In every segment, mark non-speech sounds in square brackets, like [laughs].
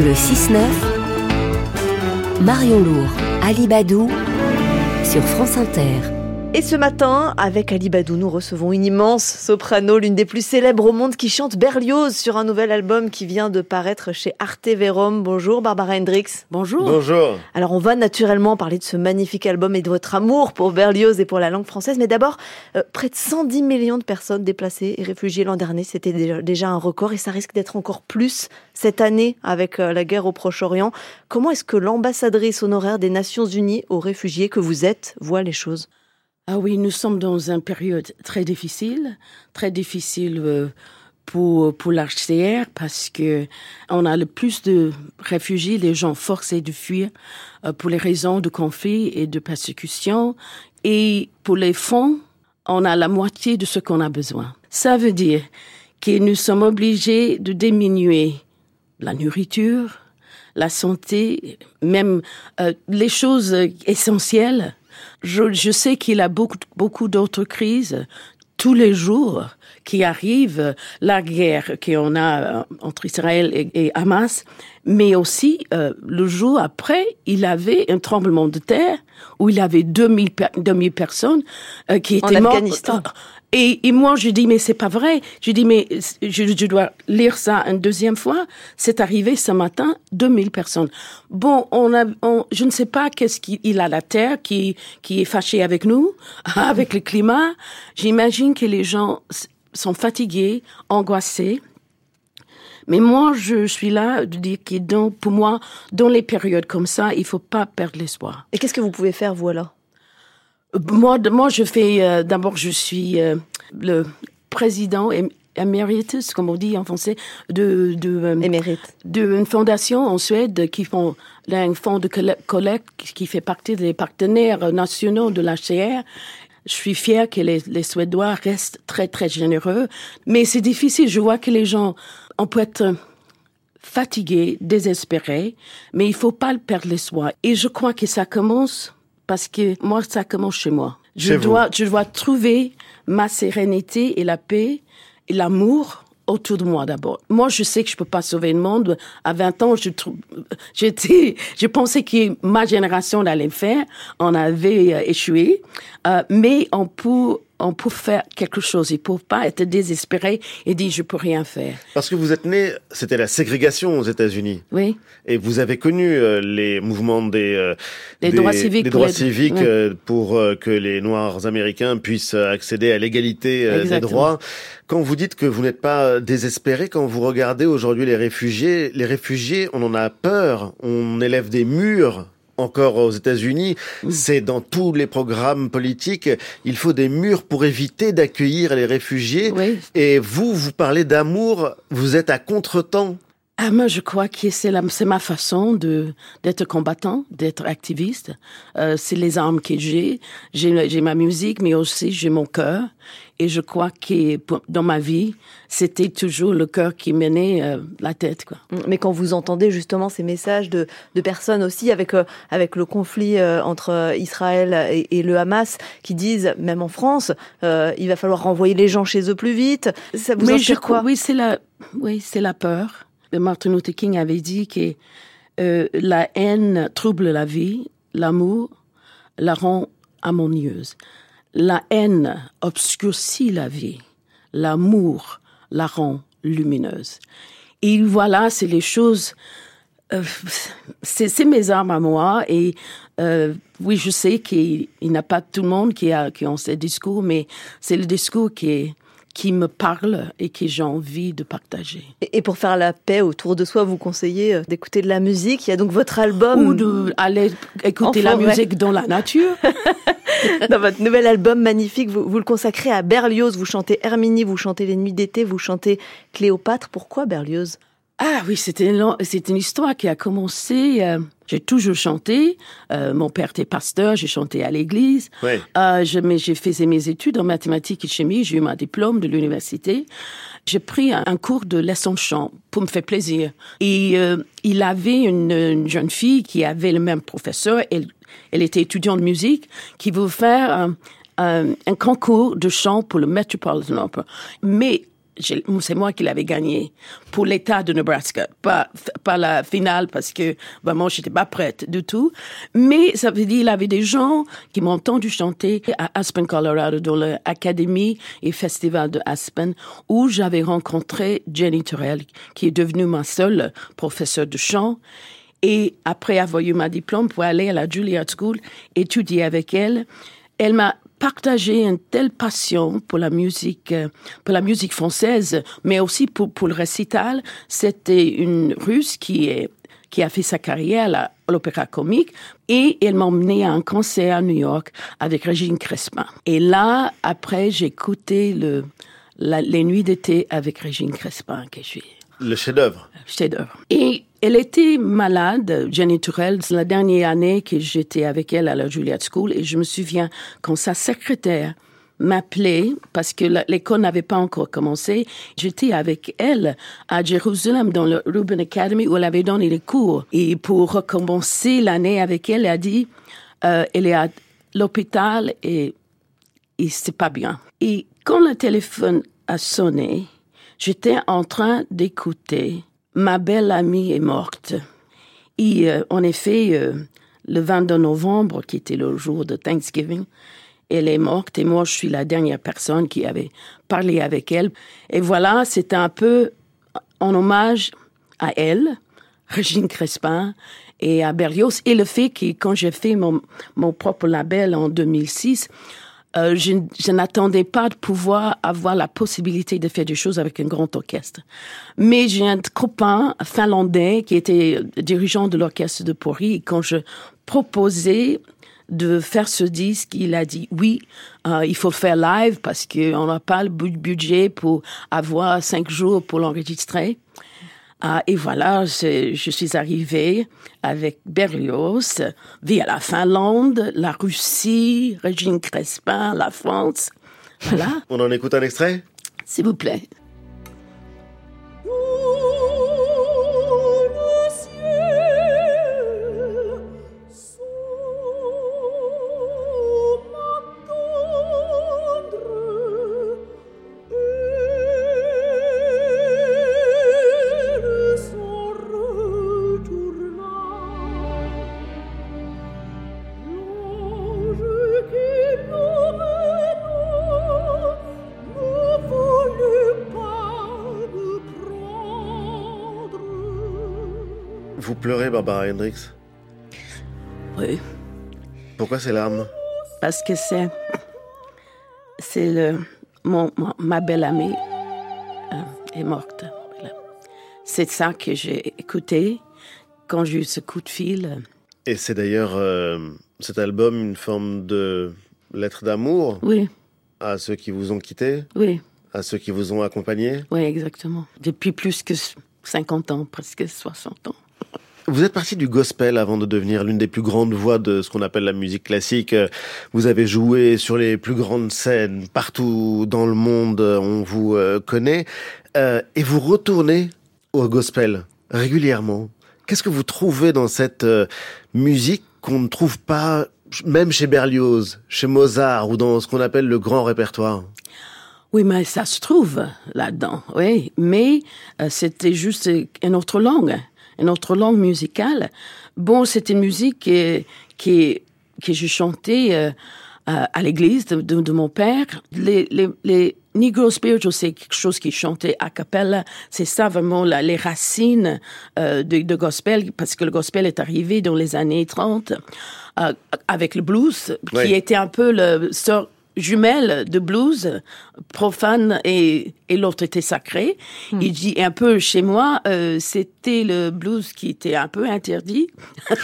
Le 6-9, Marion Lourd, Ali Badou, sur France Inter. Et ce matin, avec Ali Badou, nous recevons une immense soprano, l'une des plus célèbres au monde, qui chante Berlioz sur un nouvel album qui vient de paraître chez Arte Verum. Bonjour Barbara Hendricks. Bonjour. Bonjour. Alors on va naturellement parler de ce magnifique album et de votre amour pour Berlioz et pour la langue française. Mais d'abord, euh, près de 110 millions de personnes déplacées et réfugiées l'an dernier, c'était déjà, déjà un record et ça risque d'être encore plus cette année avec euh, la guerre au Proche-Orient. Comment est-ce que l'ambassadrice honoraire des Nations Unies aux réfugiés que vous êtes voit les choses? Ah oui, nous sommes dans une période très difficile, très difficile euh, pour pour l'HCR parce que on a le plus de réfugiés, les gens forcés de fuir euh, pour les raisons de conflit et de persécution. Et pour les fonds, on a la moitié de ce qu'on a besoin. Ça veut dire que nous sommes obligés de diminuer la nourriture, la santé, même euh, les choses essentielles. Je, je sais qu'il y a beaucoup, beaucoup d'autres crises tous les jours qui arrivent, la guerre qu'on a euh, entre Israël et, et Hamas, mais aussi euh, le jour après, il avait un tremblement de terre où il y avait 2000, per- 2000 personnes euh, qui En étaient mortes. Afghanistan. Et, et moi, je dis, mais c'est pas vrai. Je dis, mais je, je dois lire ça une deuxième fois. C'est arrivé ce matin, 2000 personnes. Bon, on a, on, je ne sais pas qu'est-ce qu'il a la terre qui, qui est fâchée avec nous, [laughs] avec le climat. J'imagine que les gens sont fatigués, angoissés. Mais moi, je suis là de dire que dans, pour moi, dans les périodes comme ça, il faut pas perdre l'espoir. Et qu'est-ce que vous pouvez faire, vous alors? Moi, de- moi, je fais. euh, D'abord, je suis euh, le président emeritus, comme on dit en français, de de euh, d'une fondation en Suède qui font là, un fonds de colle- collecte qui fait partie des partenaires nationaux de l'HCR. Je suis fière que les, les Suédois restent très très généreux, mais c'est difficile. Je vois que les gens, on peut être fatigué, désespéré, mais il faut pas le perdre l'espoir. Et je crois que ça commence parce que moi, ça commence chez moi. Je Chez vous. dois, je dois trouver ma sérénité et la paix et l'amour autour de moi d'abord. Moi, je sais que je peux pas sauver le monde. À 20 ans, je j'étais, je pensais que ma génération allait le faire. On avait euh, échoué. Euh, mais on peut, on peut faire quelque chose. Il faut pas être désespéré et dire je peux rien faire. Parce que vous êtes né, c'était la ségrégation aux États-Unis. Oui. Et vous avez connu euh, les mouvements des, euh, Les des- droits civiques des pour droits les- civiques ouais. euh, pour euh, que les Noirs américains puissent accéder à l'égalité des droits. Quand vous dites que vous n'êtes pas désespéré, quand vous regardez aujourd'hui les réfugiés, les réfugiés, on en a peur. On élève des murs. Encore aux États-Unis, c'est dans tous les programmes politiques, il faut des murs pour éviter d'accueillir les réfugiés. Oui. Et vous, vous parlez d'amour, vous êtes à contre-temps. Ah, moi, je crois que c'est ma façon de d'être combattant, d'être activiste. Euh, c'est les armes que j'ai. J'ai ma musique, mais aussi j'ai mon cœur. Et je crois que pour- dans ma vie, c'était toujours le cœur qui menait euh, la tête, quoi. Mais quand vous entendez justement ces messages de, de personnes aussi avec, euh, avec le conflit euh, entre euh, Israël et, et le Hamas qui disent, même en France, euh, il va falloir renvoyer les gens chez eux plus vite, ça vous Mais je inspire quoi? crois, oui, c'est la, oui, c'est la peur. Martin Luther King avait dit que euh, la haine trouble la vie, l'amour la rend harmonieuse. La haine obscurcit la vie, l'amour la rend lumineuse. Et voilà, c'est les choses. euh, c'est mes armes à moi et euh, oui, je sais qu'il il n'y a pas tout le monde qui a qui ont ces discours, mais c'est le discours qui est qui me parle et que j'ai envie de partager. Et pour faire la paix autour de soi, vous conseillez euh, d'écouter de la musique? Il y a donc votre album Ou d'aller écouter la forêt. musique dans la nature. [laughs] dans votre nouvel album magnifique. Vous, vous le consacrez à Berlioz. Vous chantez Herminie, vous chantez Les Nuits d'été, vous chantez Cléopâtre. Pourquoi Berlioz? Ah oui, c'était une, une histoire qui a commencé. euh, j'ai toujours chanté. Euh, mon père était pasteur, j'ai chanté à l'église. Ouais. Euh, je, mais j'ai fait mes études en mathématiques et chimie. J'ai eu mon diplôme de l'université. J'ai pris un, un cours de leçon de chant pour me faire plaisir. Et euh, il avait une, une jeune fille qui avait le même professeur. Elle, elle était étudiante de musique qui voulait faire un concours de chant pour le Metropolitan Opera. Mais c'est moi qui l'avais gagné pour l'État de Nebraska, pas pas la finale parce que vraiment j'étais pas prête du tout. Mais ça veut dire il y avait des gens qui m'ont entendu chanter à Aspen, Colorado, dans l'académie et festival de Aspen, où j'avais rencontré Jenny Turrell, qui est devenue ma seule professeure de chant. Et après avoir eu ma diplôme pour aller à la Juilliard School, étudier avec elle, elle m'a partagé une telle passion pour la musique, euh, pour la musique française, mais aussi pour, pour le récital. C'était une Russe qui est qui a fait sa carrière à l'opéra comique et elle m'a emmené à un concert à New York avec Régine Crespin. Et là, après, j'ai écouté le, les nuits d'été avec Régine Crespin que je le chef-d'œuvre. Chef-d'œuvre. Et elle était malade, Jenny Turrell, la dernière année que j'étais avec elle à la Juilliard School, et je me souviens quand sa secrétaire m'appelait parce que l'école n'avait pas encore commencé. J'étais avec elle à Jérusalem dans le Rubin Academy où elle avait donné les cours. Et pour recommencer l'année avec elle, elle a dit, euh, elle est à l'hôpital et, et c'est pas bien. Et quand le téléphone a sonné, J'étais en train d'écouter Ma belle amie est morte. Et euh, en effet, euh, le 22 novembre, qui était le jour de Thanksgiving, elle est morte et moi, je suis la dernière personne qui avait parlé avec elle. Et voilà, c'était un peu en hommage à elle, Régine Crespin, et à Berlioz, et le fait que quand j'ai fait mon, mon propre label en 2006, euh, je, je n'attendais pas de pouvoir avoir la possibilité de faire des choses avec un grand orchestre. Mais j'ai un copain finlandais qui était dirigeant de l'orchestre de Pori. Quand je proposais de faire ce disque, il a dit oui, euh, il faut faire live parce qu'on n'a pas le budget pour avoir cinq jours pour l'enregistrer. Ah, et voilà, je, je, suis arrivée avec Berlioz via la Finlande, la Russie, Régine Crespin, la France. Voilà. On en écoute un extrait? S'il vous plaît. Vous pleurez, Barbara Hendricks? Oui. Pourquoi ces larmes Parce que c'est. C'est le. Mon, ma belle amie euh, est morte. C'est ça que j'ai écouté quand j'ai eu ce coup de fil. Et c'est d'ailleurs euh, cet album une forme de lettre d'amour? Oui. à ceux qui vous ont quitté Oui. À ceux qui vous ont accompagné Oui, exactement. Depuis plus que 50 ans, presque 60 ans. Vous êtes parti du gospel avant de devenir l'une des plus grandes voix de ce qu'on appelle la musique classique. Vous avez joué sur les plus grandes scènes partout dans le monde, on vous euh, connaît. Euh, et vous retournez au gospel régulièrement. Qu'est-ce que vous trouvez dans cette euh, musique qu'on ne trouve pas même chez Berlioz, chez Mozart ou dans ce qu'on appelle le grand répertoire? Oui, mais ça se trouve là-dedans, oui. Mais c'était juste une autre langue une autre langue musicale. Bon, c'était une musique qui, qui, que je chantais euh, à l'église de, de, mon père. Les, les, les Negro Spiritual, c'est quelque chose qui chantait a cappella. C'est ça vraiment la, les racines euh, de, de, gospel, parce que le gospel est arrivé dans les années 30 euh, avec le blues, qui était un peu le sort jumelle de blues, profane et, et l'autre était sacré. Hmm. Il dit un peu chez moi, euh, c'était le blues qui était un peu interdit. [laughs]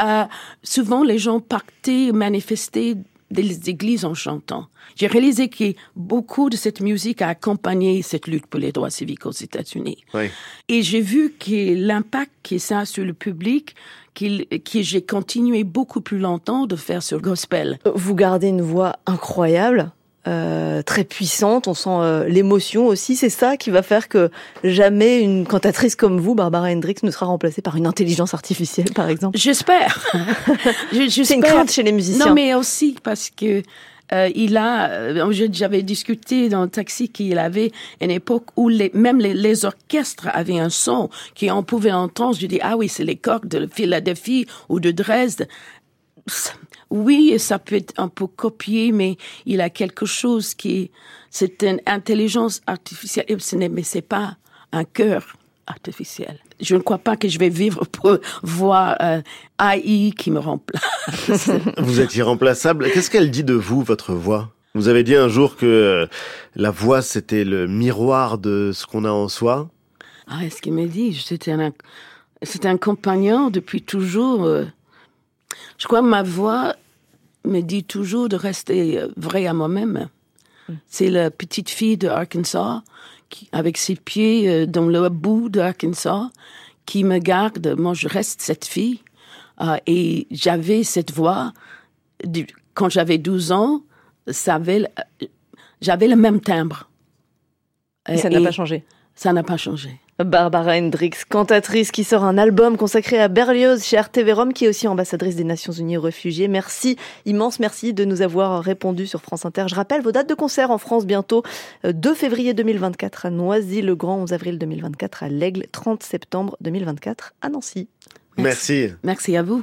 euh, souvent, les gens partaient manifester des églises en chantant. J'ai réalisé que beaucoup de cette musique a accompagné cette lutte pour les droits civiques aux États-Unis. Oui. Et j'ai vu que l'impact que ça a sur le public, que j'ai continué beaucoup plus longtemps de faire sur gospel. Vous gardez une voix incroyable. Euh, très puissante, on sent euh, l'émotion aussi. C'est ça qui va faire que jamais une cantatrice comme vous, Barbara Hendricks, ne sera remplacée par une intelligence artificielle, par exemple. J'espère. [laughs] C'est une crainte chez les musiciens. Non, mais aussi parce que euh, il a, euh, j'avais discuté dans le taxi qu'il avait une époque où les, même les, les, orchestres avaient un son qu'on pouvait entendre. Je dis, ah oui, c'est les cordes de Philadelphie ou de Dresde. Oui, ça peut être un peu copié, mais il a quelque chose qui, c'est une intelligence artificielle, mais c'est pas un cœur artificiel. Je ne crois pas que je vais vivre pour voir euh, AI qui me remplace. [laughs] vous êtes irremplaçable. Qu'est-ce qu'elle dit de vous, votre voix? Vous avez dit un jour que euh, la voix, c'était le miroir de ce qu'on a en soi. Ah, est-ce qu'il me dit? C'était un, c'était un compagnon depuis toujours. Euh. Je crois que ma voix me dit toujours de rester vrai à moi-même. C'est la petite fille de Arkansas avec ses pieds euh, dans le bout d'Arkansas, qui me garde. Moi, je reste cette fille. Euh, et j'avais cette voix. quand j'avais 12 ans, j'avais le même timbre. Et ça n'a pas changé Ça n'a pas changé. Barbara Hendricks, cantatrice qui sort un album consacré à Berlioz chez RTV Rome, qui est aussi ambassadrice des Nations Unies aux réfugiés. Merci, immense merci de nous avoir répondu sur France Inter. Je rappelle vos dates de concert en France bientôt. 2 euh, février 2024 à Noisy-le-Grand, 11 avril 2024 à l'Aigle, 30 septembre 2024 à Nancy. Merci. Merci à vous.